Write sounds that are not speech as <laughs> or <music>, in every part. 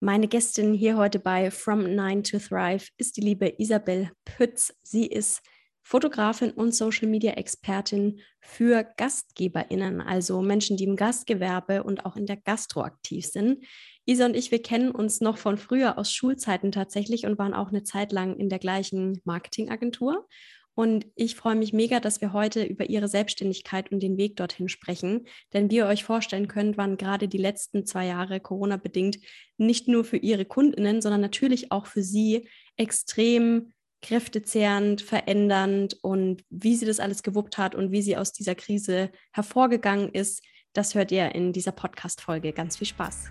Meine Gästin hier heute bei From Nine to Thrive ist die liebe Isabel Pütz. Sie ist Fotografin und Social Media Expertin für GastgeberInnen, also Menschen, die im Gastgewerbe und auch in der Gastro aktiv sind. Isa und ich, wir kennen uns noch von früher aus Schulzeiten tatsächlich und waren auch eine Zeit lang in der gleichen Marketingagentur. Und ich freue mich mega, dass wir heute über ihre Selbstständigkeit und den Weg dorthin sprechen. Denn wie ihr euch vorstellen könnt, waren gerade die letzten zwei Jahre Corona-bedingt nicht nur für ihre Kundinnen, sondern natürlich auch für sie extrem kräftezehrend, verändernd. Und wie sie das alles gewuppt hat und wie sie aus dieser Krise hervorgegangen ist, das hört ihr in dieser Podcast-Folge. Ganz viel Spaß.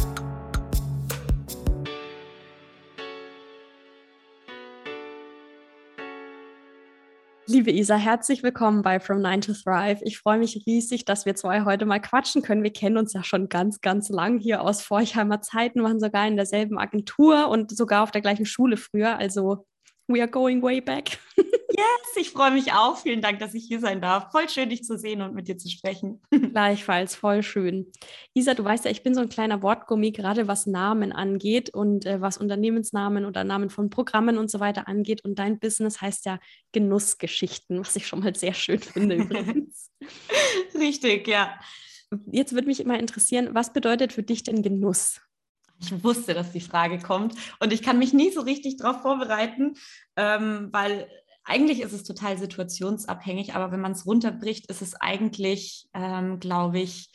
Liebe Isa, herzlich willkommen bei From Nine to Thrive. Ich freue mich riesig, dass wir zwei heute mal quatschen können. Wir kennen uns ja schon ganz, ganz lang hier aus Forchheimer Zeiten, waren sogar in derselben Agentur und sogar auf der gleichen Schule früher. Also, we are going way back. <laughs> Yes, ich freue mich auch. Vielen Dank, dass ich hier sein darf. Voll schön, dich zu sehen und mit dir zu sprechen. <laughs> Gleichfalls, voll schön. Isa, du weißt ja, ich bin so ein kleiner Wortgummi, gerade was Namen angeht und äh, was Unternehmensnamen oder Namen von Programmen und so weiter angeht. Und dein Business heißt ja Genussgeschichten, was ich schon mal sehr schön finde übrigens. <laughs> Richtig, ja. Jetzt würde mich immer interessieren, was bedeutet für dich denn Genuss? Ich wusste, dass die Frage kommt und ich kann mich nie so richtig darauf vorbereiten, ähm, weil eigentlich ist es total situationsabhängig, aber wenn man es runterbricht, ist es eigentlich, ähm, glaube ich,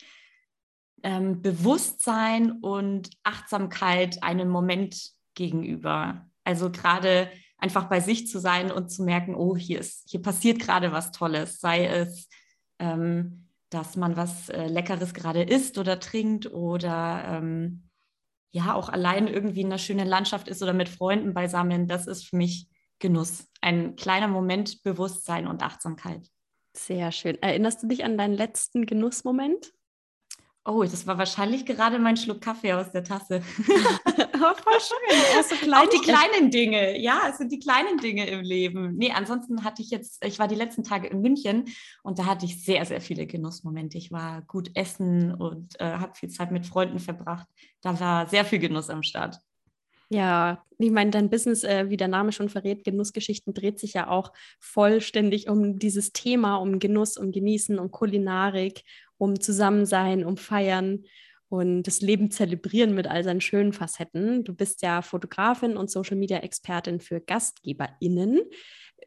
ähm, Bewusstsein und Achtsamkeit einem Moment gegenüber. Also gerade einfach bei sich zu sein und zu merken, oh, hier ist, hier passiert gerade was Tolles, sei es, ähm, dass man was äh, Leckeres gerade isst oder trinkt oder ähm, ja auch allein irgendwie in einer schönen Landschaft ist oder mit Freunden beisammen. Das ist für mich Genuss, ein kleiner Moment Bewusstsein und Achtsamkeit. Sehr schön. Erinnerst du dich an deinen letzten Genussmoment? Oh, das war wahrscheinlich gerade mein Schluck Kaffee aus der Tasse. <laughs> oh, voll schön. So klein <laughs> Auch die kleinen Dinge. Ja, es sind die kleinen Dinge im Leben. Nee, ansonsten hatte ich jetzt, ich war die letzten Tage in München und da hatte ich sehr, sehr viele Genussmomente. Ich war gut essen und äh, habe viel Zeit mit Freunden verbracht. Da war sehr viel Genuss am Start. Ja, ich meine, dein Business, äh, wie der Name schon verrät, Genussgeschichten dreht sich ja auch vollständig um dieses Thema, um Genuss, um Genießen, um Kulinarik, um Zusammensein, um Feiern und das Leben zelebrieren mit all seinen schönen Facetten. Du bist ja Fotografin und Social Media Expertin für GastgeberInnen.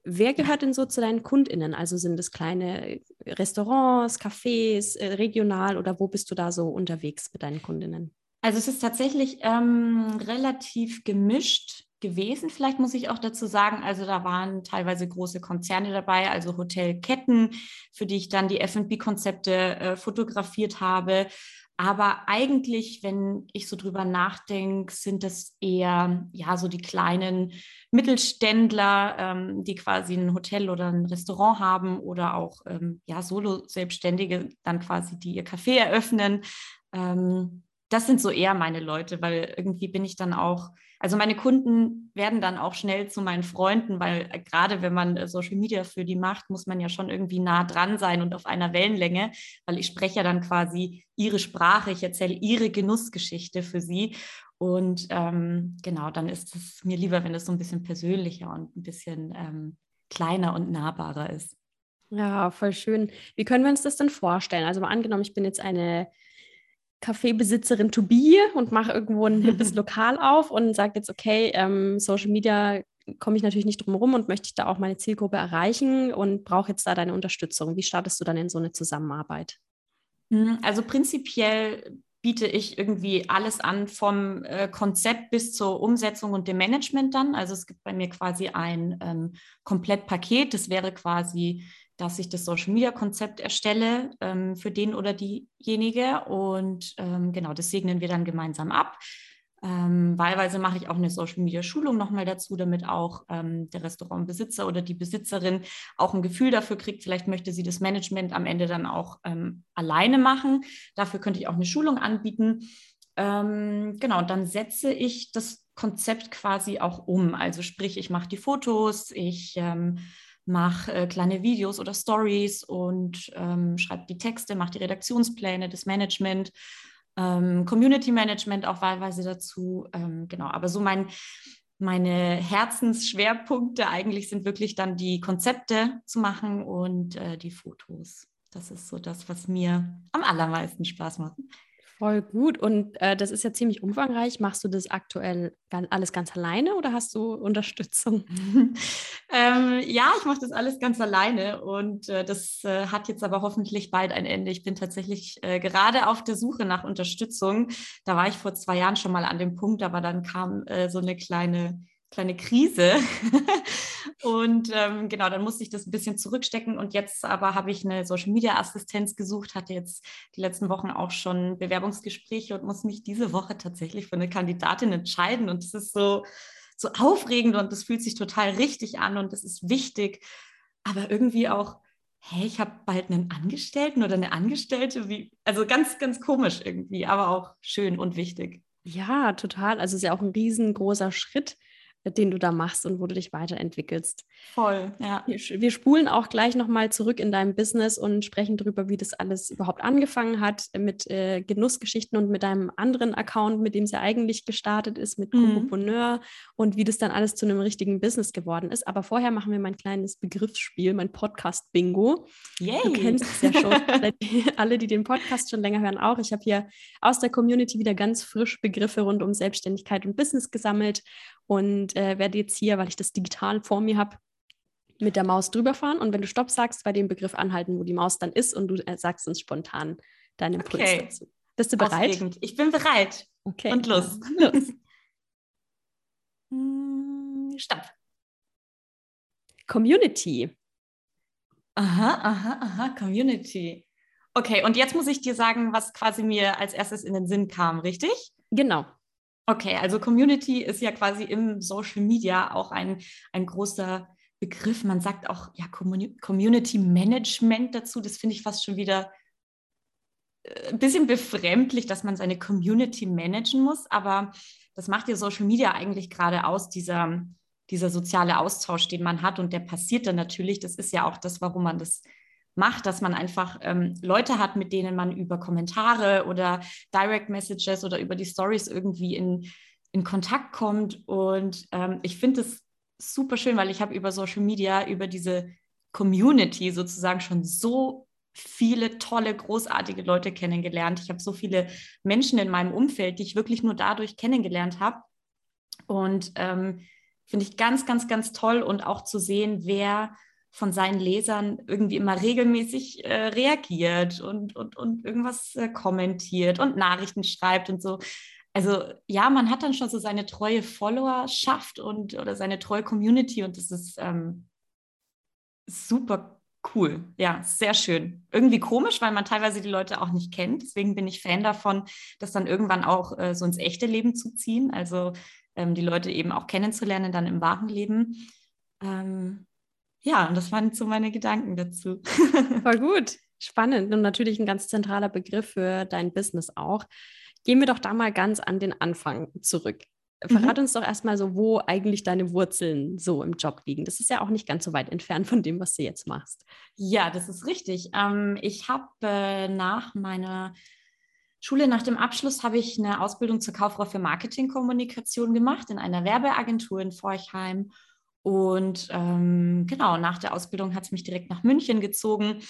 Wer gehört denn so zu deinen KundInnen? Also sind es kleine Restaurants, Cafés, äh, regional oder wo bist du da so unterwegs mit deinen KundInnen? Also es ist tatsächlich ähm, relativ gemischt gewesen. Vielleicht muss ich auch dazu sagen, also da waren teilweise große Konzerne dabei, also Hotelketten, für die ich dann die F&B-Konzepte äh, fotografiert habe. Aber eigentlich, wenn ich so drüber nachdenke, sind das eher ja so die kleinen Mittelständler, ähm, die quasi ein Hotel oder ein Restaurant haben oder auch ähm, ja Solo-Selbstständige dann quasi, die ihr Café eröffnen. Ähm, das sind so eher meine Leute, weil irgendwie bin ich dann auch, also meine Kunden werden dann auch schnell zu meinen Freunden, weil äh, gerade wenn man äh, Social Media für die macht, muss man ja schon irgendwie nah dran sein und auf einer Wellenlänge, weil ich spreche ja dann quasi ihre Sprache, ich erzähle ihre Genussgeschichte für sie. Und ähm, genau, dann ist es mir lieber, wenn es so ein bisschen persönlicher und ein bisschen ähm, kleiner und nahbarer ist. Ja, voll schön. Wie können wir uns das denn vorstellen? Also mal angenommen, ich bin jetzt eine Kaffeebesitzerin to be und mache irgendwo ein hippes <laughs> Lokal auf und sage jetzt, okay, ähm, Social Media komme ich natürlich nicht drum herum und möchte ich da auch meine Zielgruppe erreichen und brauche jetzt da deine Unterstützung. Wie startest du dann in so eine Zusammenarbeit? Hm, also prinzipiell biete ich irgendwie alles an, vom äh, Konzept bis zur Umsetzung und dem Management dann. Also es gibt bei mir quasi ein ähm, Komplettpaket. Das wäre quasi dass ich das Social Media Konzept erstelle ähm, für den oder diejenige. Und ähm, genau, das segnen wir dann gemeinsam ab. Ähm, wahlweise mache ich auch eine Social Media Schulung nochmal dazu, damit auch ähm, der Restaurantbesitzer oder die Besitzerin auch ein Gefühl dafür kriegt. Vielleicht möchte sie das Management am Ende dann auch ähm, alleine machen. Dafür könnte ich auch eine Schulung anbieten. Ähm, genau, und dann setze ich das Konzept quasi auch um. Also sprich, ich mache die Fotos, ich mache äh, kleine Videos oder Stories und ähm, schreibe die Texte, mache die Redaktionspläne, das Management ähm, Community Management auch wahlweise dazu. Ähm, genau, aber so mein, meine Herzensschwerpunkte eigentlich sind wirklich dann die Konzepte zu machen und äh, die Fotos. Das ist so das, was mir am allermeisten Spaß macht. Voll gut. Und äh, das ist ja ziemlich umfangreich. Machst du das aktuell alles ganz alleine oder hast du Unterstützung? <laughs> ähm, ja, ich mache das alles ganz alleine und äh, das äh, hat jetzt aber hoffentlich bald ein Ende. Ich bin tatsächlich äh, gerade auf der Suche nach Unterstützung. Da war ich vor zwei Jahren schon mal an dem Punkt, aber dann kam äh, so eine kleine kleine Krise. <laughs> und ähm, genau, dann musste ich das ein bisschen zurückstecken. Und jetzt aber habe ich eine Social Media Assistenz gesucht, hatte jetzt die letzten Wochen auch schon Bewerbungsgespräche und muss mich diese Woche tatsächlich für eine Kandidatin entscheiden. Und das ist so, so aufregend und das fühlt sich total richtig an und das ist wichtig. Aber irgendwie auch, hey, ich habe bald einen Angestellten oder eine Angestellte. Wie, also ganz, ganz komisch irgendwie, aber auch schön und wichtig. Ja, total. Also es ist ja auch ein riesengroßer Schritt den du da machst und wo du dich weiterentwickelst. Voll, ja. Wir, wir spulen auch gleich nochmal zurück in deinem Business und sprechen darüber, wie das alles überhaupt angefangen hat mit äh, Genussgeschichten und mit deinem anderen Account, mit dem es ja eigentlich gestartet ist, mit mhm. und wie das dann alles zu einem richtigen Business geworden ist. Aber vorher machen wir mein kleines Begriffsspiel, mein Podcast-Bingo. Du kennst es ja schon. <laughs> Alle, die den Podcast schon länger hören, auch. Ich habe hier aus der Community wieder ganz frisch Begriffe rund um Selbstständigkeit und Business gesammelt und äh, werde jetzt hier, weil ich das digital vor mir habe, mit der Maus drüber fahren und wenn du Stopp sagst, bei dem Begriff anhalten, wo die Maus dann ist und du äh, sagst uns spontan deinen Impuls okay. dazu. Bist du bereit? Aufregend. Ich bin bereit. Okay. Und los. <laughs> los. Hm, stopp. Community. Aha, aha, aha, Community. Okay, und jetzt muss ich dir sagen, was quasi mir als erstes in den Sinn kam, richtig? Genau. Okay, also Community ist ja quasi im Social Media auch ein, ein großer Begriff. Man sagt auch ja Community Management dazu. Das finde ich fast schon wieder äh, ein bisschen befremdlich, dass man seine Community managen muss. Aber das macht ja Social Media eigentlich gerade aus, dieser, dieser soziale Austausch, den man hat. Und der passiert dann natürlich. Das ist ja auch das, warum man das macht, dass man einfach ähm, Leute hat, mit denen man über Kommentare oder Direct Messages oder über die Stories irgendwie in, in Kontakt kommt. Und ähm, ich finde es super schön, weil ich habe über Social Media, über diese Community sozusagen schon so viele tolle, großartige Leute kennengelernt. Ich habe so viele Menschen in meinem Umfeld, die ich wirklich nur dadurch kennengelernt habe. Und ähm, finde ich ganz, ganz, ganz toll und auch zu sehen, wer von seinen Lesern irgendwie immer regelmäßig äh, reagiert und, und, und irgendwas äh, kommentiert und Nachrichten schreibt und so. Also ja, man hat dann schon so seine treue Followerschaft und oder seine treue Community und das ist ähm, super cool. Ja, sehr schön. Irgendwie komisch, weil man teilweise die Leute auch nicht kennt. Deswegen bin ich Fan davon, das dann irgendwann auch äh, so ins echte Leben zu ziehen. Also ähm, die Leute eben auch kennenzulernen, dann im wahren Leben. Ähm, ja, und das waren so meine Gedanken dazu. <laughs> Voll gut, spannend und natürlich ein ganz zentraler Begriff für dein Business auch. Gehen wir doch da mal ganz an den Anfang zurück. Verrat mhm. uns doch erstmal so, wo eigentlich deine Wurzeln so im Job liegen. Das ist ja auch nicht ganz so weit entfernt von dem, was du jetzt machst. Ja, das ist richtig. Ähm, ich habe äh, nach meiner Schule, nach dem Abschluss, habe ich eine Ausbildung zur Kauffrau für Marketingkommunikation gemacht in einer Werbeagentur in Forchheim und ähm, genau, nach der Ausbildung hat es mich direkt nach München gezogen.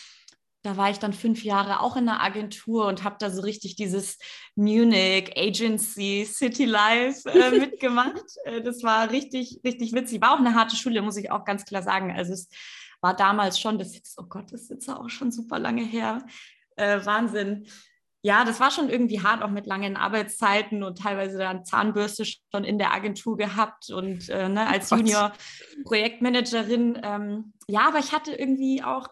Da war ich dann fünf Jahre auch in der Agentur und habe da so richtig dieses Munich Agency City Life äh, <laughs> mitgemacht. äh, das war richtig, richtig witzig. War auch eine harte Schule, muss ich auch ganz klar sagen. Also es war damals schon, das jetzt, oh Gott, das ist jetzt auch schon super lange her. Äh, Wahnsinn ja, das war schon irgendwie hart, auch mit langen Arbeitszeiten und teilweise dann Zahnbürste schon in der Agentur gehabt und äh, ne, <laughs> als Junior-Projektmanagerin. Ähm, ja, aber ich hatte irgendwie auch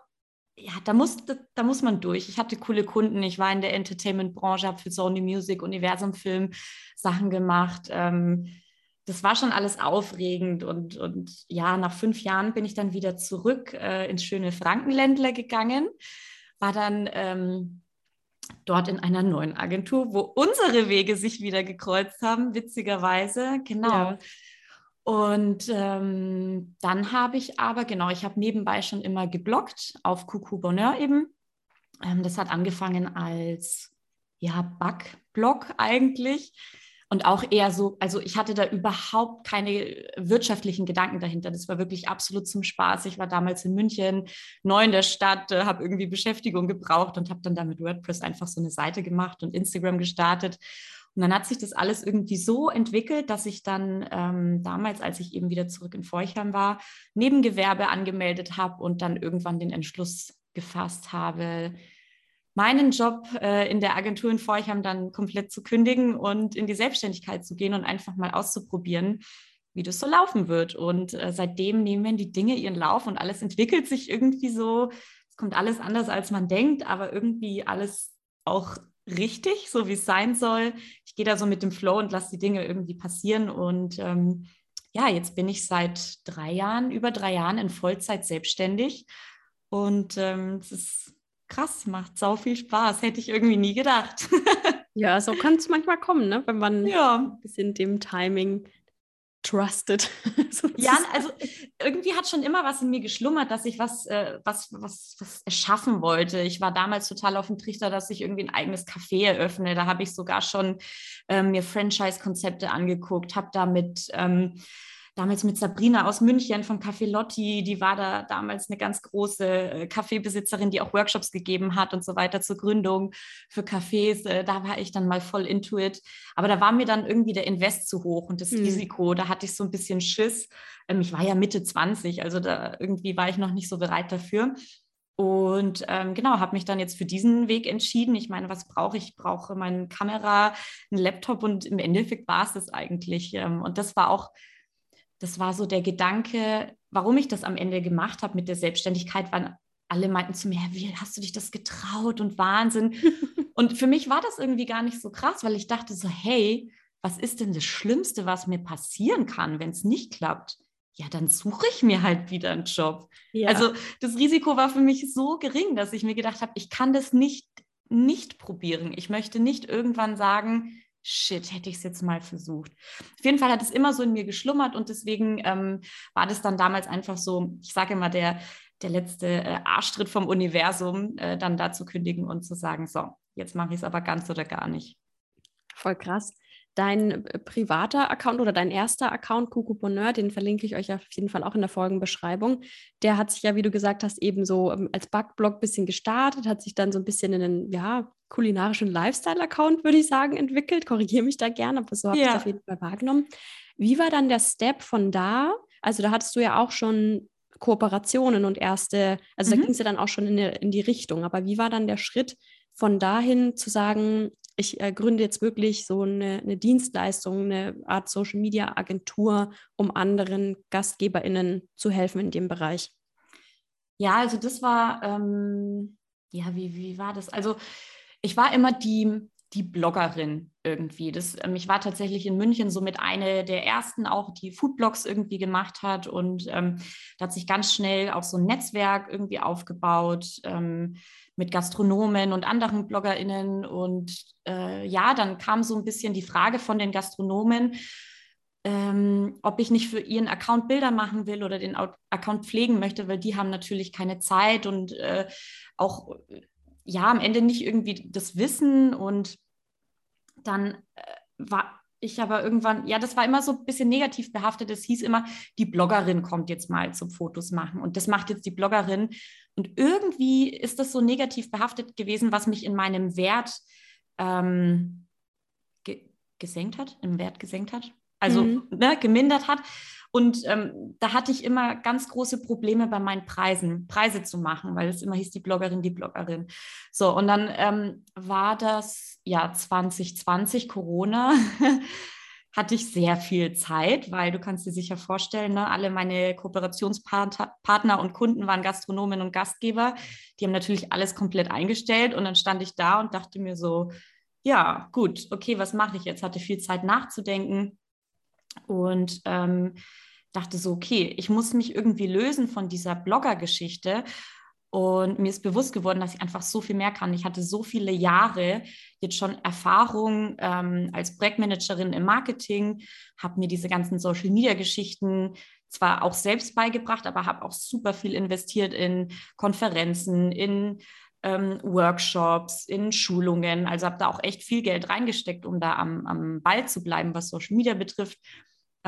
ja, da muss, da muss man durch. Ich hatte coole Kunden. Ich war in der Entertainment-Branche, habe für Sony Music, Universum Film Sachen gemacht. Ähm, das war schon alles aufregend. Und, und ja, nach fünf Jahren bin ich dann wieder zurück äh, ins schöne Frankenländler gegangen. War dann ähm, dort in einer neuen Agentur, wo unsere Wege sich wieder gekreuzt haben, witzigerweise. Genau. Ja. Und ähm, dann habe ich aber, genau, ich habe nebenbei schon immer geblockt auf Coucou Bonheur eben. Ähm, das hat angefangen als ja, Backblog eigentlich. Und auch eher so, also ich hatte da überhaupt keine wirtschaftlichen Gedanken dahinter. Das war wirklich absolut zum Spaß. Ich war damals in München, neu in der Stadt, äh, habe irgendwie Beschäftigung gebraucht und habe dann da mit WordPress einfach so eine Seite gemacht und Instagram gestartet. Und dann hat sich das alles irgendwie so entwickelt, dass ich dann ähm, damals, als ich eben wieder zurück in Forchheim war, Nebengewerbe angemeldet habe und dann irgendwann den Entschluss gefasst habe, meinen Job äh, in der Agentur in Forchheim dann komplett zu kündigen und in die Selbstständigkeit zu gehen und einfach mal auszuprobieren, wie das so laufen wird. Und äh, seitdem nehmen die Dinge ihren Lauf und alles entwickelt sich irgendwie so. Es kommt alles anders, als man denkt, aber irgendwie alles auch richtig, so wie es sein soll. Ich gehe da so mit dem Flow und lasse die Dinge irgendwie passieren. Und ähm, ja, jetzt bin ich seit drei Jahren, über drei Jahren in Vollzeit selbstständig. Und ähm, es ist krass, macht sau viel Spaß. Hätte ich irgendwie nie gedacht. <laughs> ja, so kann es manchmal kommen, ne? wenn man ja. ein bisschen dem Timing trusted. <laughs> ja, also irgendwie hat schon immer was in mir geschlummert, dass ich was, äh, was, was, was erschaffen wollte. Ich war damals total auf dem Trichter, dass ich irgendwie ein eigenes Café eröffne. Da habe ich sogar schon äh, mir Franchise-Konzepte angeguckt, habe damit ähm, damals mit Sabrina aus München vom Café Lotti, die war da damals eine ganz große äh, Kaffeebesitzerin, die auch Workshops gegeben hat und so weiter zur Gründung für Cafés. Äh, da war ich dann mal voll into it. Aber da war mir dann irgendwie der Invest zu hoch und das hm. Risiko, da hatte ich so ein bisschen Schiss. Ähm, ich war ja Mitte 20, also da irgendwie war ich noch nicht so bereit dafür. Und ähm, genau, habe mich dann jetzt für diesen Weg entschieden. Ich meine, was brauche ich? Ich brauche meine Kamera, einen Laptop und im Endeffekt war es das eigentlich. Ähm, und das war auch das war so der Gedanke, warum ich das am Ende gemacht habe mit der Selbstständigkeit, waren alle meinten zu mir, wie hast du dich das getraut und Wahnsinn. <laughs> und für mich war das irgendwie gar nicht so krass, weil ich dachte so, hey, was ist denn das Schlimmste, was mir passieren kann, wenn es nicht klappt? Ja, dann suche ich mir halt wieder einen Job. Ja. Also das Risiko war für mich so gering, dass ich mir gedacht habe, ich kann das nicht nicht probieren. Ich möchte nicht irgendwann sagen, shit, hätte ich es jetzt mal versucht. Auf jeden Fall hat es immer so in mir geschlummert und deswegen ähm, war das dann damals einfach so, ich sage immer, der, der letzte äh, Arschtritt vom Universum, äh, dann da zu kündigen und zu sagen, so, jetzt mache ich es aber ganz oder gar nicht. Voll krass. Dein äh, privater Account oder dein erster Account, Bonheur, den verlinke ich euch auf jeden Fall auch in der Folgenbeschreibung. Der hat sich ja, wie du gesagt hast, eben so ähm, als Backblog ein bisschen gestartet, hat sich dann so ein bisschen in einen, ja, kulinarischen Lifestyle-Account, würde ich sagen, entwickelt. Korrigiere mich da gerne, aber so habe ja. ich es auf jeden Fall wahrgenommen. Wie war dann der Step von da? Also da hattest du ja auch schon Kooperationen und erste, also mhm. da ging es ja dann auch schon in die, in die Richtung. Aber wie war dann der Schritt von dahin zu sagen, ich äh, gründe jetzt wirklich so eine, eine, Dienstleistung, eine Art Social Media Agentur, um anderen GastgeberInnen zu helfen in dem Bereich? Ja, also das war, ähm, ja, wie, wie war das? Also ich war immer die, die Bloggerin irgendwie. Das, ähm, ich war tatsächlich in München somit eine der ersten auch, die Foodblogs irgendwie gemacht hat und ähm, da hat sich ganz schnell auch so ein Netzwerk irgendwie aufgebaut ähm, mit Gastronomen und anderen BloggerInnen und äh, ja, dann kam so ein bisschen die Frage von den Gastronomen, ähm, ob ich nicht für ihren Account Bilder machen will oder den Account pflegen möchte, weil die haben natürlich keine Zeit und äh, auch ja am Ende nicht irgendwie das Wissen und dann äh, war ich aber irgendwann, ja, das war immer so ein bisschen negativ behaftet. Es hieß immer, die Bloggerin kommt jetzt mal zum Fotos machen und das macht jetzt die Bloggerin. Und irgendwie ist das so negativ behaftet gewesen, was mich in meinem Wert ähm, ge gesenkt hat, im Wert gesenkt hat, also mhm. ne, gemindert hat. Und ähm, da hatte ich immer ganz große Probleme bei meinen Preisen, Preise zu machen, weil es immer hieß, die Bloggerin, die Bloggerin. So, und dann ähm, war das ja 2020 Corona. <laughs> hatte ich sehr viel Zeit, weil du kannst dir sicher vorstellen, ne, alle meine Kooperationspartner und Kunden waren Gastronomen und Gastgeber. Die haben natürlich alles komplett eingestellt und dann stand ich da und dachte mir so, ja, gut, okay, was mache ich jetzt? Hatte viel Zeit nachzudenken und ähm, dachte so, okay, ich muss mich irgendwie lösen von dieser Blogger-Geschichte und mir ist bewusst geworden, dass ich einfach so viel mehr kann. Ich hatte so viele Jahre jetzt schon Erfahrung ähm, als Projektmanagerin im Marketing, habe mir diese ganzen Social-Media-Geschichten zwar auch selbst beigebracht, aber habe auch super viel investiert in Konferenzen, in ähm, Workshops, in Schulungen. Also habe da auch echt viel Geld reingesteckt, um da am, am Ball zu bleiben, was Social Media betrifft.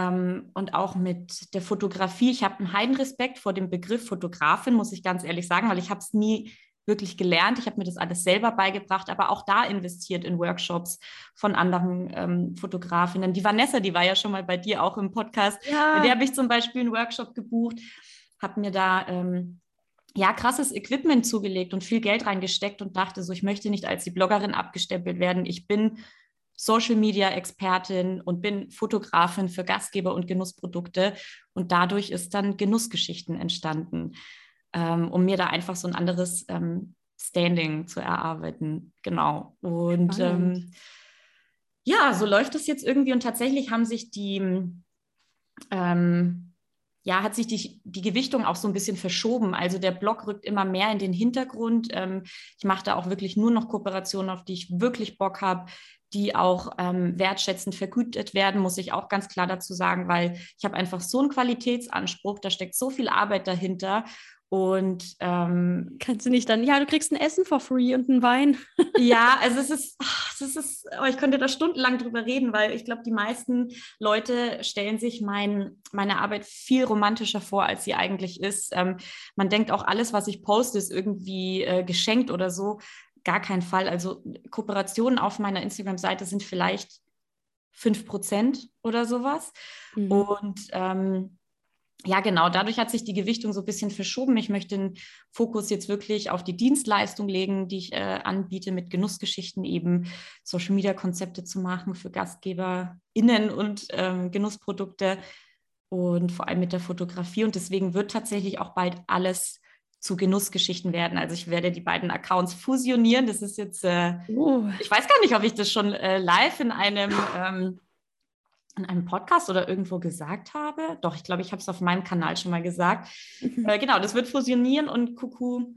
Ähm, und auch mit der Fotografie. Ich habe einen Heidenrespekt vor dem Begriff Fotografin, muss ich ganz ehrlich sagen, weil ich habe es nie wirklich gelernt. Ich habe mir das alles selber beigebracht, aber auch da investiert in Workshops von anderen ähm, Fotografinnen. Die Vanessa, die war ja schon mal bei dir auch im Podcast. Ja. Mit der habe ich zum Beispiel einen Workshop gebucht, habe mir da ähm, ja krasses Equipment zugelegt und viel Geld reingesteckt und dachte so, ich möchte nicht als die Bloggerin abgestempelt werden. Ich bin Social Media Expertin und bin Fotografin für Gastgeber und Genussprodukte. Und dadurch ist dann Genussgeschichten entstanden, ähm, um mir da einfach so ein anderes ähm, Standing zu erarbeiten. Genau. Und ähm, ja, so läuft es jetzt irgendwie. Und tatsächlich haben sich die, ähm, ja, hat sich die, die Gewichtung auch so ein bisschen verschoben. Also der Blog rückt immer mehr in den Hintergrund. Ähm, ich mache da auch wirklich nur noch Kooperationen, auf die ich wirklich Bock habe die auch ähm, wertschätzend vergütet werden, muss ich auch ganz klar dazu sagen, weil ich habe einfach so einen Qualitätsanspruch, da steckt so viel Arbeit dahinter. Und ähm, kannst du nicht dann, ja, du kriegst ein Essen for free und einen Wein. <laughs> ja, also es ist, ach, es ist, oh, ich könnte da stundenlang drüber reden, weil ich glaube, die meisten Leute stellen sich mein, meine Arbeit viel romantischer vor, als sie eigentlich ist. Ähm, man denkt auch, alles, was ich poste, ist irgendwie äh, geschenkt oder so gar keinen Fall. Also Kooperationen auf meiner Instagram-Seite sind vielleicht 5% oder sowas. Mhm. Und ähm, ja, genau, dadurch hat sich die Gewichtung so ein bisschen verschoben. Ich möchte den Fokus jetzt wirklich auf die Dienstleistung legen, die ich äh, anbiete, mit Genussgeschichten eben Social-Media-Konzepte zu machen für GastgeberInnen und ähm, Genussprodukte und vor allem mit der Fotografie. Und deswegen wird tatsächlich auch bald alles zu Genussgeschichten werden. Also ich werde die beiden Accounts fusionieren. Das ist jetzt, äh, uh. ich weiß gar nicht, ob ich das schon äh, live in einem, ähm, in einem Podcast oder irgendwo gesagt habe. Doch, ich glaube, ich habe es auf meinem Kanal schon mal gesagt. Mhm. Äh, genau, das wird fusionieren und Kuku,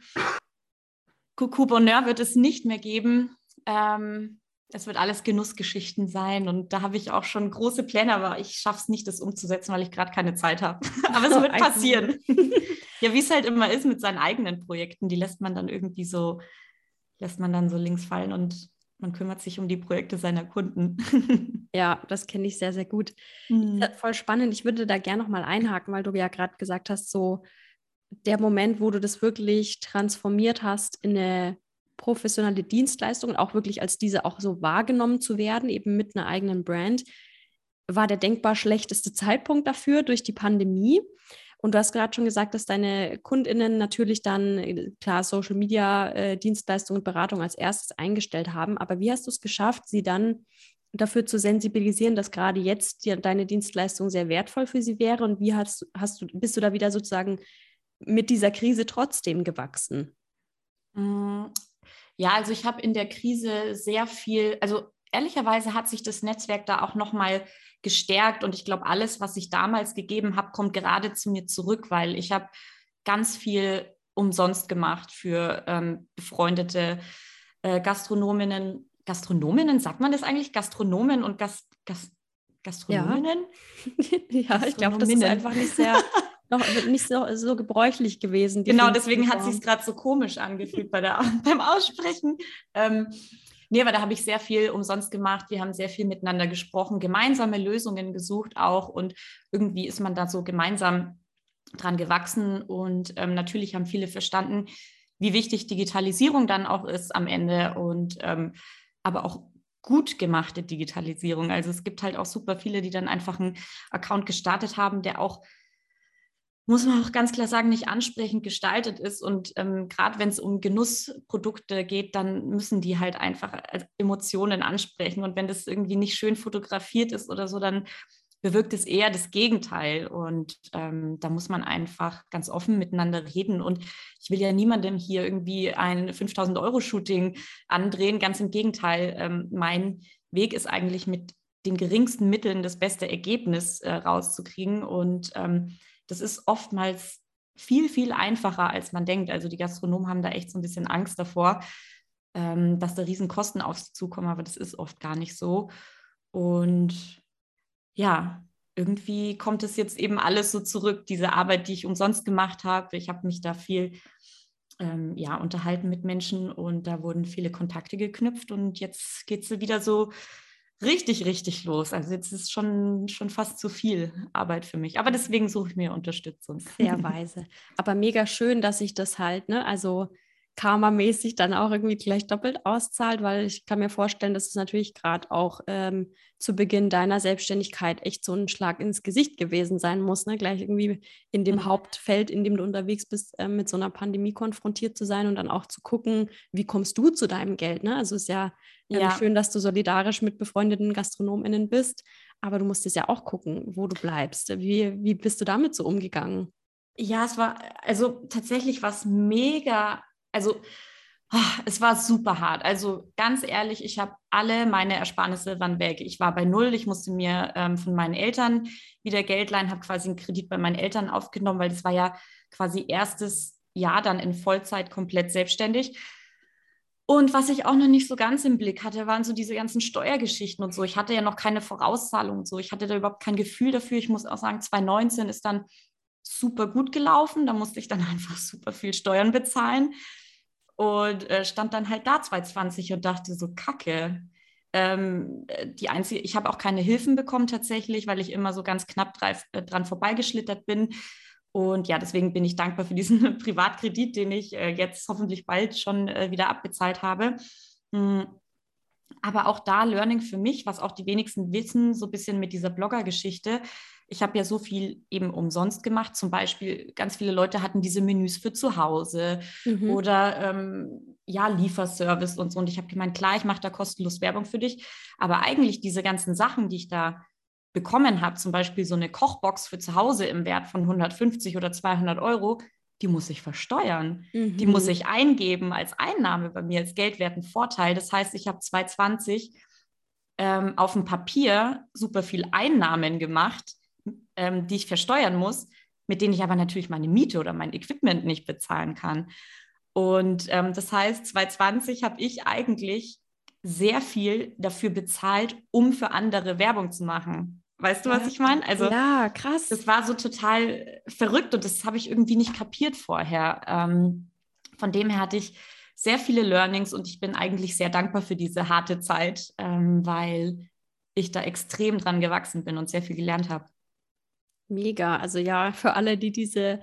Kuku Bonheur wird es nicht mehr geben. Ähm, es wird alles Genussgeschichten sein und da habe ich auch schon große Pläne, aber ich schaffe es nicht, das umzusetzen, weil ich gerade keine Zeit habe. <laughs> aber es <laughs> wird passieren. <laughs> Ja, wie es halt immer ist mit seinen eigenen Projekten, die lässt man dann irgendwie so, lässt man dann so links fallen und man kümmert sich um die Projekte seiner Kunden. ja, das kenne ich sehr, sehr gut. Mhm. voll spannend. Ich würde da gerne nochmal einhaken, weil du ja gerade gesagt hast, so der Moment, wo du das wirklich transformiert hast in eine professionelle Dienstleistung und auch wirklich als diese auch so wahrgenommen zu werden, eben mit einer eigenen Brand, war der denkbar schlechteste Zeitpunkt dafür durch die Pandemie. Und du hast gerade schon gesagt, dass deine KundInnen natürlich dann, äh, klar, Social Media, äh, Dienstleistung und Beratung als erstes eingestellt haben. Aber wie hast du es geschafft, sie dann dafür zu sensibilisieren, dass gerade jetzt die, deine Dienstleistung sehr wertvoll für sie wäre? Und wie hast, hast du, bist du da wieder sozusagen mit dieser Krise trotzdem gewachsen? Ja, also ich habe in der Krise sehr viel, also ehrlicherweise hat sich das Netzwerk da auch nochmal gestärkt. Und ich glaube, alles, was ich damals gegeben habe, kommt gerade zu mir zurück, weil ich habe ganz viel umsonst gemacht für ähm, befreundete äh, Gastronominnen. Gastronominnen, sagt man das eigentlich? Gastronomen und Gast, Gast, Gastronominnen? Ja, <laughs> ja ich glaube, das ist einfach nicht sehr <laughs> noch nicht so, so gebräuchlich gewesen. Genau, deswegen hat sich gerade so komisch angefühlt bei der, <laughs> beim Aussprechen. Ähm, Nee, aber da habe ich sehr viel umsonst gemacht. Wir haben sehr viel miteinander gesprochen, gemeinsame Lösungen gesucht auch und irgendwie ist man da so gemeinsam dran gewachsen und ähm, natürlich haben viele verstanden, wie wichtig Digitalisierung dann auch ist am Ende und ähm, aber auch gut gemachte Digitalisierung. Also es gibt halt auch super viele, die dann einfach einen Account gestartet haben, der auch muss man auch ganz klar sagen, nicht ansprechend gestaltet ist. Und ähm, gerade wenn es um Genussprodukte geht, dann müssen die halt einfach Emotionen ansprechen. Und wenn das irgendwie nicht schön fotografiert ist oder so, dann bewirkt es eher das Gegenteil. Und ähm, da muss man einfach ganz offen miteinander reden. Und ich will ja niemandem hier irgendwie ein 5000 Euro Shooting andrehen. Ganz im Gegenteil. Ähm, mein Weg ist eigentlich mit den geringsten Mitteln das beste Ergebnis äh, rauszukriegen. Und ähm, das ist oftmals viel, viel einfacher, als man denkt. Also die Gastronomen haben da echt so ein bisschen Angst davor, ähm, dass da Riesenkosten auf sie zukommen, aber das ist oft gar nicht so. Und ja, irgendwie kommt es jetzt eben alles so zurück, diese Arbeit, die ich umsonst gemacht habe. Ich habe mich da viel ähm, ja, unterhalten mit Menschen und da wurden viele Kontakte geknüpft und jetzt geht es wieder so richtig, richtig los. Also jetzt ist schon, schon fast zu viel Arbeit für mich. Aber deswegen suche ich mir Unterstützung. Sehr <laughs> weise. Aber mega schön, dass ich das halt, ne, also karmamäßig dann auch irgendwie gleich doppelt auszahlt, weil ich kann mir vorstellen, dass es natürlich gerade auch ähm, zu Beginn deiner Selbstständigkeit echt so ein Schlag ins Gesicht gewesen sein muss, ne? gleich irgendwie in dem mhm. Hauptfeld, in dem du unterwegs bist, äh, mit so einer Pandemie konfrontiert zu sein und dann auch zu gucken, wie kommst du zu deinem Geld. Ne? Also es ist ja, ähm, ja. schön, dass du solidarisch mit befreundeten GastronomInnen bist, aber du musstest ja auch gucken, wo du bleibst. Wie, wie bist du damit so umgegangen? Ja, es war also tatsächlich was mega also oh, es war super hart. Also ganz ehrlich, ich habe alle meine Ersparnisse waren weg. Ich war bei null. Ich musste mir ähm, von meinen Eltern wieder Geld leihen, habe quasi einen Kredit bei meinen Eltern aufgenommen, weil das war ja quasi erstes Jahr dann in Vollzeit komplett selbstständig. Und was ich auch noch nicht so ganz im Blick hatte, waren so diese ganzen Steuergeschichten und so. Ich hatte ja noch keine Vorauszahlung und so. Ich hatte da überhaupt kein Gefühl dafür. Ich muss auch sagen, 2019 ist dann super gut gelaufen. Da musste ich dann <laughs> einfach super viel Steuern bezahlen und äh, stand dann halt da 2020 und dachte so, kacke. Ähm, die einzige, ich habe auch keine Hilfen bekommen tatsächlich, weil ich immer so ganz knapp dreif, äh, dran vorbeigeschlittert bin. Und ja, deswegen bin ich dankbar für diesen <laughs> Privatkredit, den ich äh, jetzt hoffentlich bald schon äh, wieder abbezahlt habe. Mhm. Aber auch da Learning für mich, was auch die wenigsten wissen, so ein bisschen mit dieser Blogger-Geschichte ich habe ja so viel eben umsonst gemacht. Zum Beispiel, ganz viele Leute hatten diese Menüs für zu Hause mhm. oder ähm, ja, Lieferservice und so. Und ich habe gemeint, klar, ich mache da kostenlos Werbung für dich. Aber eigentlich diese ganzen Sachen, die ich da bekommen habe, zum Beispiel so eine Kochbox für zu Hause im Wert von 150 oder 200 Euro, die muss ich versteuern. Mhm. Die muss mhm. ich eingeben als Einnahme bei mir, als geldwerten Vorteil. Das heißt, ich habe 220 ähm, auf dem Papier super viel Einnahmen gemacht, ähm, die ich versteuern muss, mit denen ich aber natürlich meine Miete oder mein Equipment nicht bezahlen kann. Und ähm, das heißt, 2020 habe ich eigentlich sehr viel dafür bezahlt, um für andere Werbung zu machen. Weißt du, was ich meine? Also, ja, krass. Das war so total verrückt und das habe ich irgendwie nicht kapiert vorher. Ähm, von dem her hatte ich sehr viele Learnings und ich bin eigentlich sehr dankbar für diese harte Zeit, ähm, weil ich da extrem dran gewachsen bin und sehr viel gelernt habe. Mega. Also ja, für alle, die diese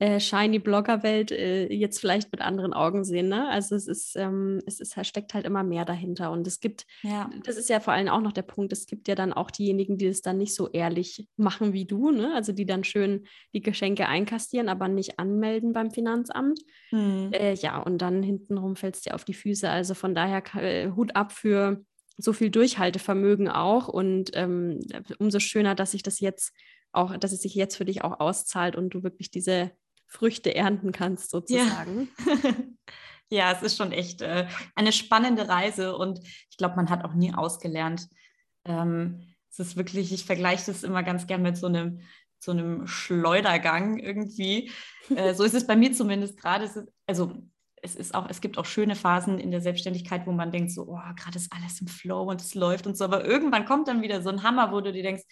äh, shiny Blogger-Welt äh, jetzt vielleicht mit anderen Augen sehen. Ne? Also es ist, ähm, es ist, steckt halt immer mehr dahinter. Und es gibt, ja. das ist ja vor allem auch noch der Punkt, es gibt ja dann auch diejenigen, die es dann nicht so ehrlich machen wie du, ne? Also die dann schön die Geschenke einkastieren, aber nicht anmelden beim Finanzamt. Hm. Äh, ja, und dann hintenrum fällt es dir auf die Füße. Also von daher äh, Hut ab für so viel Durchhaltevermögen auch. Und ähm, umso schöner, dass ich das jetzt auch, dass es sich jetzt für dich auch auszahlt und du wirklich diese Früchte ernten kannst, sozusagen. Ja, <laughs> ja es ist schon echt äh, eine spannende Reise und ich glaube, man hat auch nie ausgelernt. Ähm, es ist wirklich, ich vergleiche das immer ganz gern mit so einem, so einem Schleudergang irgendwie. <laughs> Äh, so ist es bei mir zumindest gerade. Also es ist auch, es gibt auch schöne Phasen in der Selbstständigkeit, wo man denkt, so, oh, gerade ist alles im Flow und es läuft und so, aber irgendwann kommt dann wieder so ein Hammer, wo du dir denkst,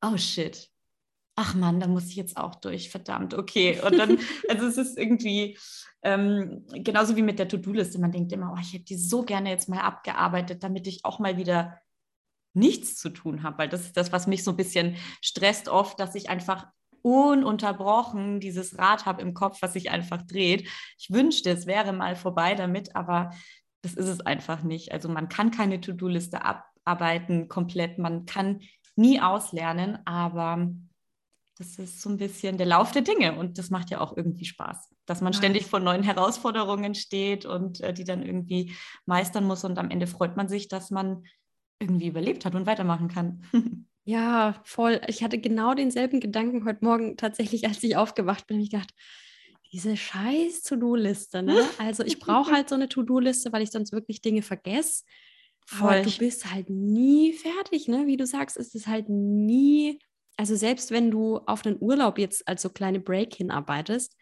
oh shit, ach Mann, da muss ich jetzt auch durch, verdammt, okay. <laughs> Und dann, also es ist irgendwie ähm, genauso wie mit der To-Do-Liste. Man denkt immer, oh, ich hätte die so gerne jetzt mal abgearbeitet, damit ich auch mal wieder nichts zu tun habe, weil das ist das, was mich so ein bisschen stresst oft, dass ich einfach ununterbrochen dieses Rad habe im Kopf, was sich einfach dreht. Ich wünschte, es wäre mal vorbei damit, aber das ist es einfach nicht. Also man kann keine To-Do-Liste abarbeiten komplett, man kann nie auslernen, aber das ist so ein bisschen der Lauf der Dinge und das macht ja auch irgendwie Spaß, dass man ständig vor neuen Herausforderungen steht und äh, die dann irgendwie meistern muss und am Ende freut man sich, dass man irgendwie überlebt hat und weitermachen kann. <laughs> Ja, voll. Ich hatte genau denselben Gedanken heute Morgen tatsächlich, als ich aufgewacht bin. Ich dachte, diese scheiß To-Do-Liste, ne? <laughs> Also ich brauche halt so eine To-Do-Liste, weil ich sonst wirklich Dinge vergesse. Voll. Aber du bist halt nie fertig, ne? Wie du sagst, ist es halt nie, also selbst wenn du auf einen Urlaub jetzt als so kleine Break hinarbeitest,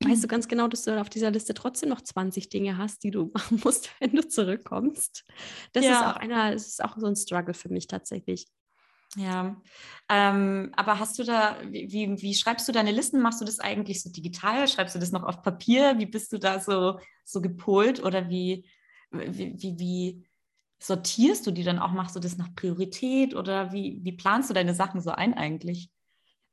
weißt du <clears throat> ganz genau, dass du auf dieser Liste trotzdem noch 20 Dinge hast, die du <laughs> machen musst, wenn du zurückkommst. Das ja. ist auch einer, das ist auch so ein Struggle für mich tatsächlich. Ja, ähm, aber hast du da, wie, wie schreibst du deine Listen? Machst du das eigentlich so digital? Schreibst du das noch auf Papier? Wie bist du da so, so gepolt oder wie, wie, wie, wie sortierst du die dann auch? Machst du das nach Priorität oder wie, wie planst du deine Sachen so ein eigentlich?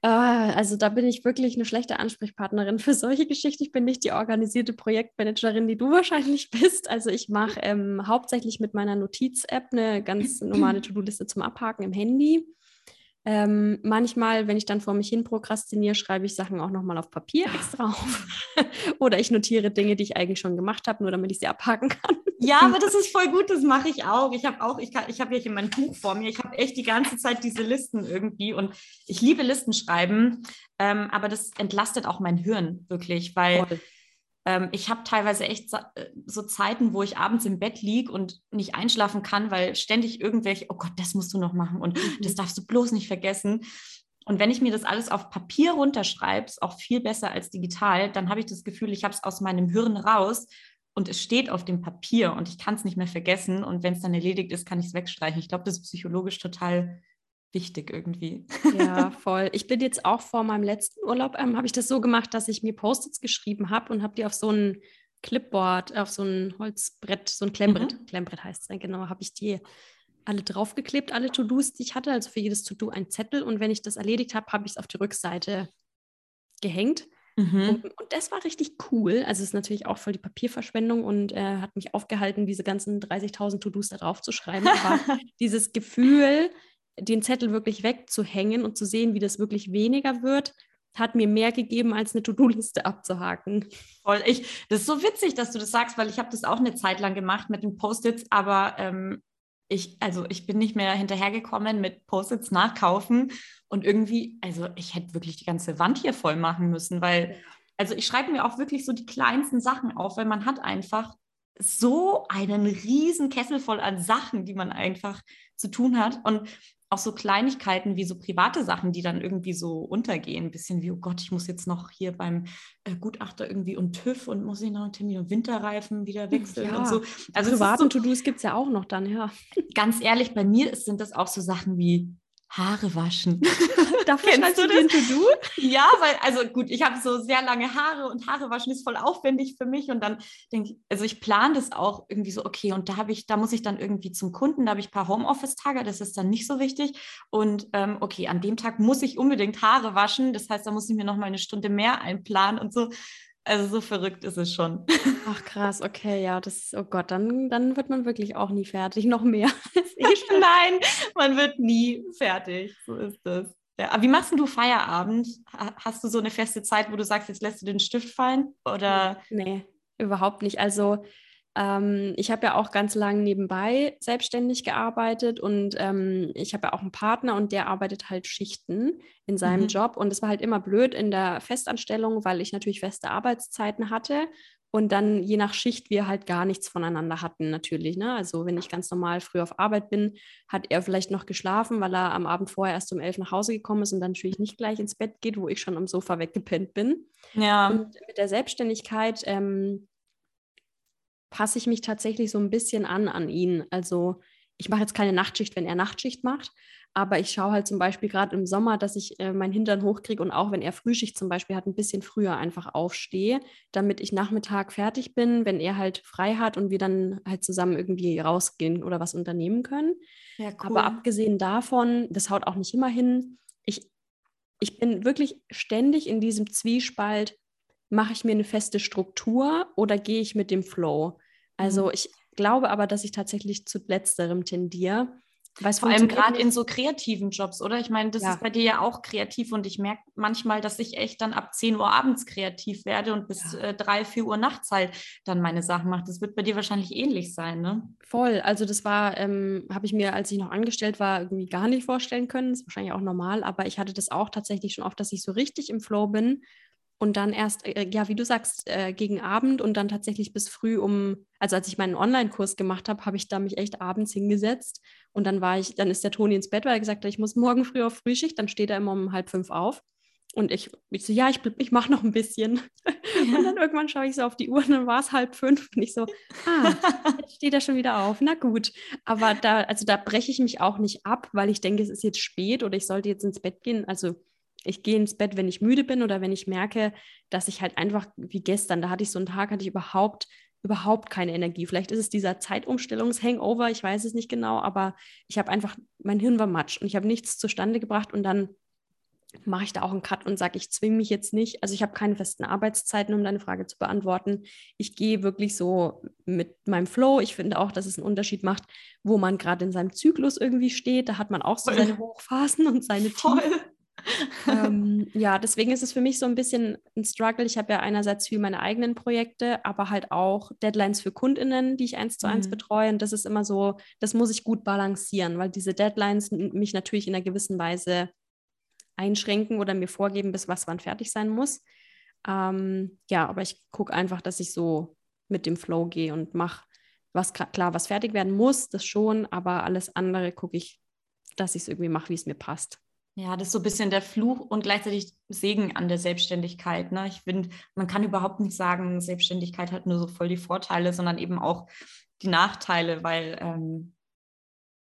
Ah, also da bin ich wirklich eine schlechte Ansprechpartnerin für solche Geschichten. Ich bin nicht die organisierte Projektmanagerin, die du wahrscheinlich <laughs> bist. Also ich mache ähm, hauptsächlich mit meiner Notiz-App eine ganz normale <clears throat> To-Do-Liste zum Abhaken im Handy. Ähm, manchmal, wenn ich dann vor mich hin prokrastiniere, schreibe ich Sachen auch nochmal auf Papier extra auf. <laughs> Oder ich notiere Dinge, die ich eigentlich schon gemacht habe, nur damit ich sie abhaken kann. Ja, aber das ist voll gut, das mache ich auch. Ich habe auch, ich, ich habe hier mein Buch vor mir. Ich habe echt die ganze Zeit diese Listen irgendwie und ich liebe Listen schreiben, ähm, aber das entlastet auch mein Hirn wirklich, weil voll ähm, ich habe teilweise echt äh, so Zeiten, wo ich abends im Bett liege und nicht einschlafen kann, weil ständig irgendwelche, oh Gott, das musst du noch machen und mhm. das darfst du bloß nicht vergessen. Und wenn ich mir das alles auf Papier runterschreibe, ist auch viel besser als digital, dann habe ich das Gefühl, ich habe es aus meinem Hirn raus und es steht auf dem Papier und ich kann es nicht mehr vergessen. Und wenn es dann erledigt ist, kann ich es wegstreichen. Ich glaube, das ist psychologisch total wichtig irgendwie. Ja, <laughs> voll. Ich bin jetzt auch vor meinem letzten Urlaub, ähm, habe ich das so gemacht, dass ich mir Post-its geschrieben habe und habe die auf so ein Clipboard, auf so ein Holzbrett, so ein Klemmbrett, mhm. Klemmbrett heißt es genau, habe ich die alle draufgeklebt, alle To-Dos, die ich hatte, also für jedes To-Do ein Zettel und wenn ich das erledigt habe, habe ich es auf die Rückseite gehängt. Mhm. Und, und, das war richtig cool. Also es ist natürlich auch voll die Papierverschwendung und äh, hat mich aufgehalten, diese ganzen 30.000 To-Dos da drauf zu schreiben. Aber <laughs> dieses Gefühl, den Zettel wirklich wegzuhängen und zu sehen, wie das wirklich weniger wird, hat mir mehr gegeben, als eine To-Do-Liste abzuhaken. Voll. Ich, das ist so witzig, dass du das sagst, weil ich habe das auch eine Zeit lang gemacht mit den Post-its, aber ähm, ich, also ich bin nicht mehr hinterhergekommen mit Post-its nachkaufen und irgendwie, also ich hätte wirklich die ganze Wand hier voll machen müssen, weil, also ich schreibe mir auch wirklich so die kleinsten Sachen auf, weil man hat einfach so einen riesen Kessel voll an Sachen, die man einfach zu tun hat. Und auch so Kleinigkeiten wie so private Sachen, die dann irgendwie so untergehen. Ein bisschen wie, oh Gott, ich muss jetzt noch hier beim äh, Gutachter irgendwie und TÜV und muss ich noch einen Termin und Winterreifen wieder hm, wechseln ja. und so. Also privaten so, To-Dos gibt es ja auch noch dann, ja. Ganz ehrlich, bei mir sind das auch so Sachen wie Haare waschen. <laughs> Dafür Kennst du das? To-Do? Ja, weil, also gut, ich habe so sehr lange Haare und Haare waschen ist voll aufwendig für mich. Und dann denke ich, also ich plane das auch irgendwie so, okay, und da habe ich, da muss ich dann irgendwie zum Kunden, da habe ich ein paar Homeoffice-Tage, das ist dann nicht so wichtig. Und ähm, okay, an dem Tag muss ich unbedingt Haare waschen. Das heißt, da muss ich mir noch mal eine Stunde mehr einplanen und so. Also so verrückt ist es schon. Ach <laughs> krass, okay, ja, das, oh Gott, dann, dann wird man wirklich auch nie fertig, noch mehr. <laughs> Nein, man wird nie fertig, so ist das. Ja, aber wie machst du Feierabend? Hast du so eine feste Zeit, wo du sagst, jetzt lässt du den Stift fallen? Oder? Nee, überhaupt nicht. Also ähm, ich habe ja auch ganz lange nebenbei selbstständig gearbeitet und ähm, ich habe ja auch einen Partner und der arbeitet halt Schichten in seinem mhm. Job und es war halt immer blöd in der Festanstellung, weil ich natürlich feste Arbeitszeiten hatte und dann je nach Schicht wir halt gar nichts voneinander hatten natürlich. Ne? Also wenn ich ganz normal früh auf Arbeit bin, hat er vielleicht noch geschlafen, weil er am Abend vorher erst um elf nach Hause gekommen ist und dann natürlich nicht gleich ins Bett geht, wo ich schon am Sofa weggepennt bin. Ja. Und mit der Selbstständigkeit ähm, passe ich mich tatsächlich so ein bisschen an an ihn. Also ich mache jetzt keine Nachtschicht, wenn er Nachtschicht macht, aber ich schaue halt zum Beispiel gerade im Sommer, dass ich äh, meinen Hintern hochkriege und auch wenn er Frühschicht zum Beispiel hat, ein bisschen früher einfach aufstehe, damit ich Nachmittag fertig bin, wenn er halt frei hat und wir dann halt zusammen irgendwie rausgehen oder was unternehmen können. Ja, cool. Aber abgesehen davon, das haut auch nicht immer hin. Ich, ich bin wirklich ständig in diesem Zwiespalt, mache ich mir eine feste Struktur oder gehe ich mit dem Flow? Also mhm. ich glaube aber, dass ich tatsächlich zu letzterem tendiere, Weiß Vor allem gerade in so kreativen Jobs, oder? Ich meine, das ja. ist bei dir ja auch kreativ und ich merke manchmal, dass ich echt dann ab 10 Uhr abends kreativ werde und bis ja. äh, 3, 4 Uhr nachts halt dann meine Sachen mache. Das wird bei dir wahrscheinlich ähnlich sein, ne? Voll. Also das war, ähm, habe ich mir, als ich noch angestellt war, irgendwie gar nicht vorstellen können. Das ist wahrscheinlich auch normal, aber ich hatte das auch tatsächlich schon oft, dass ich so richtig im Flow bin und dann erst, äh, ja, wie du sagst, äh, gegen Abend und dann tatsächlich bis früh um, also als ich meinen Online-Kurs gemacht habe, habe ich da mich echt abends hingesetzt und dann war ich, dann ist der Toni ins Bett, weil er gesagt hat, ich muss morgen früh auf Frühschicht, dann steht er immer um halb fünf auf. Und ich, ich so, ja, ich, ich mache noch ein bisschen. Ja. <laughs> Und dann irgendwann schaue ich so auf die Uhr und dann war es halb fünf und ich so, ah, jetzt steht er schon wieder auf. Na gut. Aber da, also da breche ich mich auch nicht ab, weil ich denke, es ist jetzt spät oder ich sollte jetzt ins Bett gehen. Also ich gehe ins Bett, wenn ich müde bin oder wenn ich merke, dass ich halt einfach wie gestern, da hatte ich so einen Tag, hatte ich überhaupt überhaupt keine Energie. Vielleicht ist es dieser Zeitumstellungshangover, ich weiß es nicht genau, aber ich habe einfach, mein Hirn war matsch und ich habe nichts zustande gebracht und dann mache ich da auch einen Cut und sage, ich zwinge mich jetzt nicht. Also ich habe keine festen Arbeitszeiten, um deine Frage zu beantworten. Ich gehe wirklich so mit meinem Flow. Ich finde auch, dass es einen Unterschied macht, wo man gerade in seinem Zyklus irgendwie steht. Da hat man auch so <laughs> seine Hochphasen und seine Tiefen ähm, ja, deswegen ist es für mich so ein bisschen ein Struggle. Ich habe ja einerseits viel meine eigenen Projekte, aber halt auch Deadlines für KundInnen, die ich eins zu eins mhm. betreue. Und das ist immer so, das muss ich gut balancieren, weil diese Deadlines mich natürlich in einer gewissen Weise einschränken oder mir vorgeben, bis was wann fertig sein muss. Ähm, ja, aber ich gucke einfach, dass ich so mit dem Flow gehe und mache, was klar, was fertig werden muss, das schon, aber alles andere gucke ich, dass ich es irgendwie mache, wie es mir passt. Ja, das ist so ein bisschen der Fluch und gleichzeitig Segen an der Selbstständigkeit. Ne? Ich finde, man kann überhaupt nicht sagen, Selbstständigkeit hat nur so voll die Vorteile, sondern eben auch die Nachteile, weil ähm,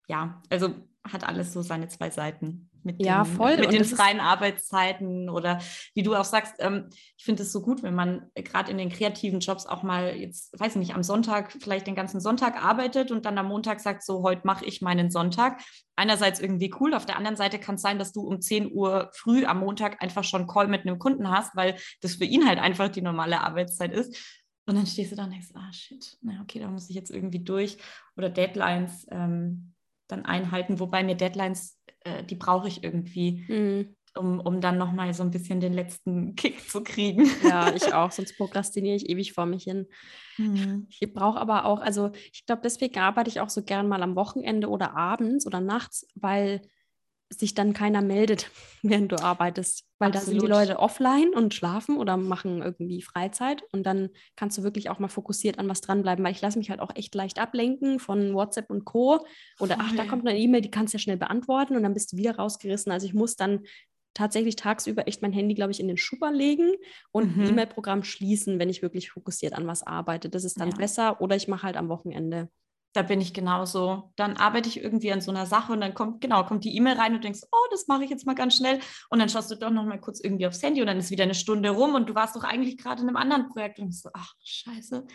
ja, also hat alles so seine zwei Seiten mit ja, den, voll. mit den freien Arbeitszeiten oder wie du auch sagst, ähm, ich finde es so gut, wenn man gerade in den kreativen Jobs auch mal jetzt, weiß ich nicht, am Sonntag vielleicht den ganzen Sonntag arbeitet und dann am Montag sagt, so heute mache ich meinen Sonntag. Einerseits irgendwie cool, auf der anderen Seite kann es sein, dass du um 10 Uhr früh am Montag einfach schon Call mit einem Kunden hast, weil das für ihn halt einfach die normale Arbeitszeit ist. Und dann stehst du da und denkst, ah shit, na okay, da muss ich jetzt irgendwie durch. Oder Deadlines ähm, dann einhalten, wobei mir Deadlines äh, die brauche ich irgendwie, mhm. um, um dann nochmal so ein bisschen den letzten <laughs> Kick zu kriegen. Ja, ich <laughs> auch, sonst prokrastiniere ich ewig vor mich hin. Mhm. Ich brauche aber auch, also ich glaube, deswegen arbeite ich auch so gern mal am Wochenende oder abends oder nachts, weil sich dann keiner meldet, <laughs> während du arbeitest, weil Absolut. da sind die Leute offline und schlafen oder machen irgendwie Freizeit und dann kannst du wirklich auch mal fokussiert an was dranbleiben, weil ich lasse mich halt auch echt leicht ablenken von WhatsApp und Co. Oder ach, da kommt eine E-Mail, die kannst du ja schnell beantworten und dann bist du wieder rausgerissen. Also ich muss dann tatsächlich tagsüber echt mein Handy, glaube ich, in den Schuber legen und mhm. E-Mail-Programm schließen, wenn ich wirklich fokussiert an was arbeite. Das ist dann ja. besser oder ich mache halt am Wochenende da bin ich genauso. Dann arbeite ich irgendwie an so einer Sache und dann kommt, genau, kommt die E-Mail rein und du denkst, oh, das mache ich jetzt mal ganz schnell. Und dann schaust du doch noch mal kurz irgendwie aufs Handy und dann ist wieder eine Stunde rum und du warst doch eigentlich gerade in einem anderen Projekt und so, ach, scheiße.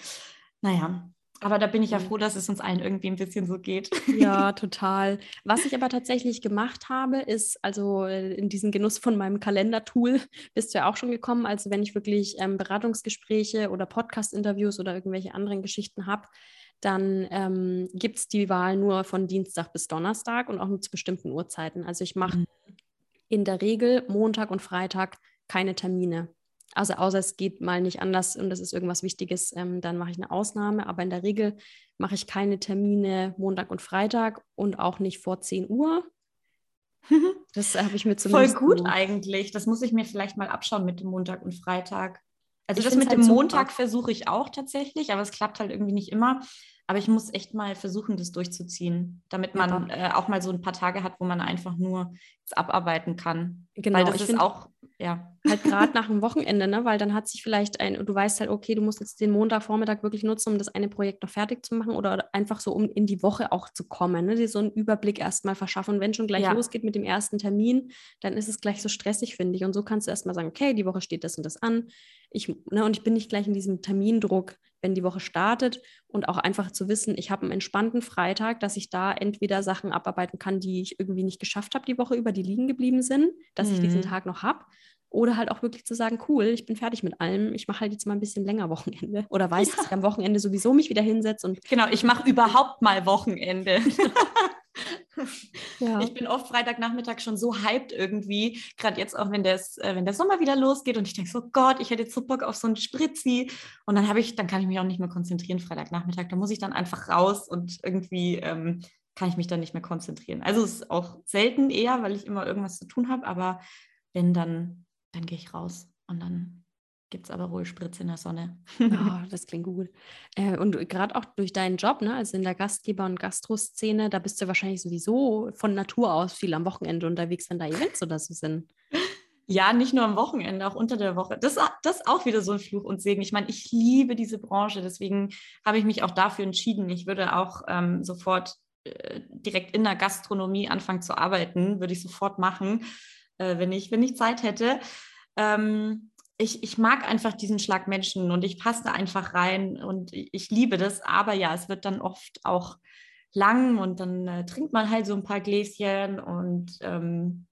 Naja, aber da bin ich ja froh, dass es uns allen irgendwie ein bisschen so geht. Ja, <laughs> total. Was ich aber tatsächlich gemacht habe, ist, also äh, in diesen Genuss von meinem Kalendertool <laughs> bist du ja auch schon gekommen. Also wenn ich wirklich ähm, Beratungsgespräche oder Podcast-Interviews oder irgendwelche anderen Geschichten habe, dann ähm, gibt es die Wahl nur von Dienstag bis Donnerstag und auch nur zu bestimmten Uhrzeiten. Also ich mache mhm. in der Regel Montag und Freitag keine Termine. Also außer es geht mal nicht anders und das ist irgendwas Wichtiges, ähm, dann mache ich eine Ausnahme. Aber in der Regel mache ich keine Termine Montag und Freitag und auch nicht vor 10 Uhr. <laughs> Das habe ich mir zumindest. Voll gut gemacht. eigentlich. Das muss ich mir vielleicht mal abschauen mit dem Montag und Freitag. Also ich das mit halt dem Montag versuche ich auch tatsächlich, aber es klappt halt irgendwie nicht immer. Aber ich muss echt mal versuchen, das durchzuziehen, damit man ja. äh, auch mal so ein paar Tage hat, wo man einfach nur abarbeiten kann. Genau, Weil das ist auch ja. Halt gerade <laughs> nach dem Wochenende, ne? weil dann hat sich vielleicht ein, du weißt halt, okay, du musst jetzt den Montagvormittag wirklich nutzen, um das eine Projekt noch fertig zu machen oder einfach so, um in die Woche auch zu kommen, ne? dir so einen Überblick erstmal verschaffen. Und wenn schon gleich ja. losgeht mit dem ersten Termin, dann ist es gleich so stressig, finde ich. Und so kannst du erstmal sagen, okay, die Woche steht das und das an. Ich, ne, und ich bin nicht gleich in diesem Termindruck, wenn die Woche startet und auch einfach zu wissen, ich habe einen entspannten Freitag, dass ich da entweder Sachen abarbeiten kann, die ich irgendwie nicht geschafft habe die Woche über, die liegen geblieben sind, dass mhm. ich diesen mhm. Tag noch habe oder halt auch wirklich zu sagen, cool, ich bin fertig mit allem, ich mache halt jetzt mal ein bisschen länger Wochenende. Oder weiß, ja. dass ich am Wochenende sowieso mich wieder hinsetze und. Genau, ich mache überhaupt mal Wochenende. <laughs> Ja. Ich bin oft Freitagnachmittag schon so hyped irgendwie, gerade jetzt auch, wenn, das, äh, wenn der Sommer wieder losgeht und ich denke so, Gott, ich hätte jetzt so Bock auf so einen Spritzi und dann habe ich, dann kann ich mich auch nicht mehr konzentrieren Freitagnachmittag, da muss ich dann einfach raus und irgendwie ähm, kann ich mich dann nicht mehr konzentrieren. Also es ist auch selten eher, weil ich immer irgendwas zu tun habe, aber wenn dann, dann gehe ich raus und dann gibt es aber wohl Spritze in der Sonne. oh, <laughs> das klingt gut. Äh, und gerade auch durch deinen Job, ne, also in der Gastgeber- und Gastroszene, da bist du wahrscheinlich sowieso von Natur aus viel am Wochenende unterwegs, wenn da Events oder so sind. Ja, nicht nur am Wochenende, auch unter der Woche. Das, das ist auch wieder so ein Fluch und Segen. Ich meine, ich liebe diese Branche, deswegen habe ich mich auch dafür entschieden. Ich würde auch ähm, sofort äh, direkt in der Gastronomie anfangen zu arbeiten, würde ich sofort machen, äh, wenn, ich, wenn ich Zeit hätte. Ähm, ich, ich mag einfach diesen Schlag Menschen und ich passe da einfach rein und ich, ich liebe das. Aber ja, es wird dann oft auch lang und dann äh, trinkt man halt so ein paar Gläschen und ähm,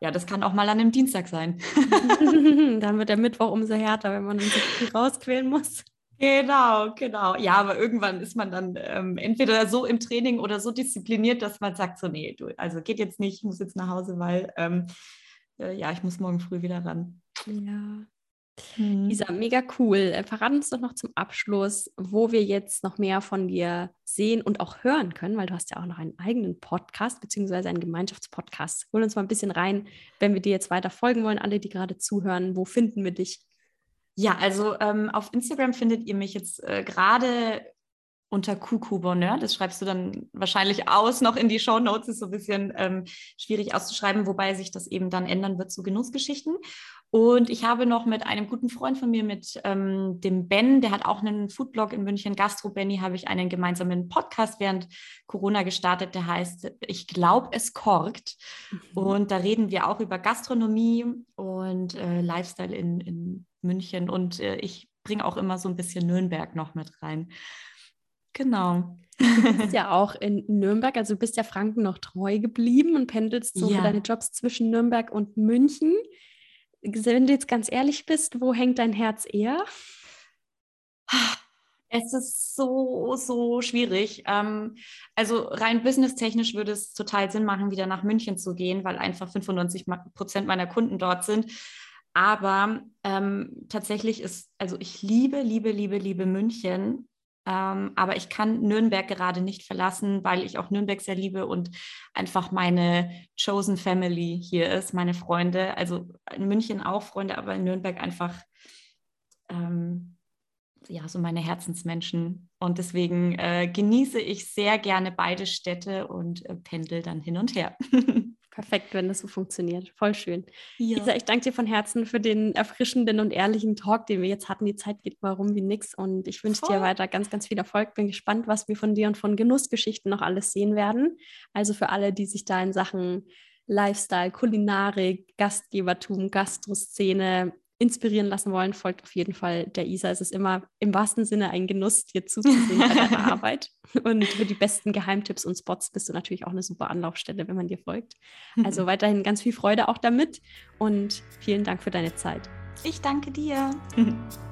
ja, das kann auch mal an einem Dienstag sein. <laughs> dann wird der Mittwoch umso härter, wenn man sich rausquälen muss. Genau, genau. Ja, aber irgendwann ist man dann ähm, entweder so im Training oder so diszipliniert, dass man sagt, so, nee, du, also geht jetzt nicht, ich muss jetzt nach Hause, weil ähm, äh, ja, ich muss morgen früh wieder ran. Ja. Mhm. Isa, mega cool. Äh, verrat uns doch noch zum Abschluss, wo wir jetzt noch mehr von dir sehen und auch hören können, weil du hast ja auch noch einen eigenen Podcast beziehungsweise einen Gemeinschaftspodcast. Hol uns mal ein bisschen rein, wenn wir dir jetzt weiter folgen wollen, alle, die gerade zuhören. Wo finden wir dich? Ja, also ähm, auf Instagram findet ihr mich jetzt äh, gerade unter Coucou Bonheur. Das schreibst du dann wahrscheinlich aus, noch in die Show Notes, ist so ein bisschen ähm, schwierig auszuschreiben, wobei sich das eben dann ändern wird zu Genussgeschichten. Und ich habe noch mit einem guten Freund von mir, mit ähm, dem Ben, der hat auch einen Foodblog in München, Gastro Benny, habe ich einen gemeinsamen Podcast während Corona gestartet, der heißt Ich glaube, es korkt. Mhm. Und da reden wir auch über Gastronomie und äh, Lifestyle in, in München. Und äh, ich bringe auch immer so ein bisschen Nürnberg noch mit rein. Genau. Du bist <laughs> ja auch in Nürnberg, also du bist ja Franken noch treu geblieben und pendelst so ja. für deine Jobs zwischen Nürnberg und München. Wenn du jetzt ganz ehrlich bist, wo hängt dein Herz eher? Es ist so, so schwierig. Ähm, also rein businesstechnisch würde es total Sinn machen, wieder nach München zu gehen, weil einfach 95 Prozent meiner Kunden dort sind. Aber ähm, tatsächlich ist, also ich liebe, liebe, liebe, liebe München. Ähm, aber ich kann Nürnberg gerade nicht verlassen, weil ich auch Nürnberg sehr liebe und einfach meine Chosen Family hier ist, meine Freunde. Also in München auch Freunde, aber in Nürnberg einfach ähm, ja so meine Herzensmenschen. Und deswegen äh, genieße ich sehr gerne beide Städte und äh, pendel dann hin und her. <laughs> Perfekt, wenn das so funktioniert. Voll schön. Ja. Isa, ich danke dir von Herzen für den erfrischenden und ehrlichen Talk, den wir jetzt hatten. Die Zeit geht mal rum wie nix und ich wünsche dir weiter ganz, ganz viel Erfolg. Bin gespannt, was wir von dir und von Genussgeschichten noch alles sehen werden. Also für alle, die sich da in Sachen Lifestyle, Kulinarik, Gastgebertum, Gastroszene inspirieren lassen wollen, folgt auf jeden Fall der Isa. Es ist immer im wahrsten Sinne ein Genuss, dir zuzusehen bei deiner <laughs> Arbeit. Und für die besten Geheimtipps und Spots bist du natürlich auch eine super Anlaufstelle, wenn man dir folgt. Also <laughs> weiterhin ganz viel Freude auch damit und vielen Dank für deine Zeit. Ich danke dir. <laughs>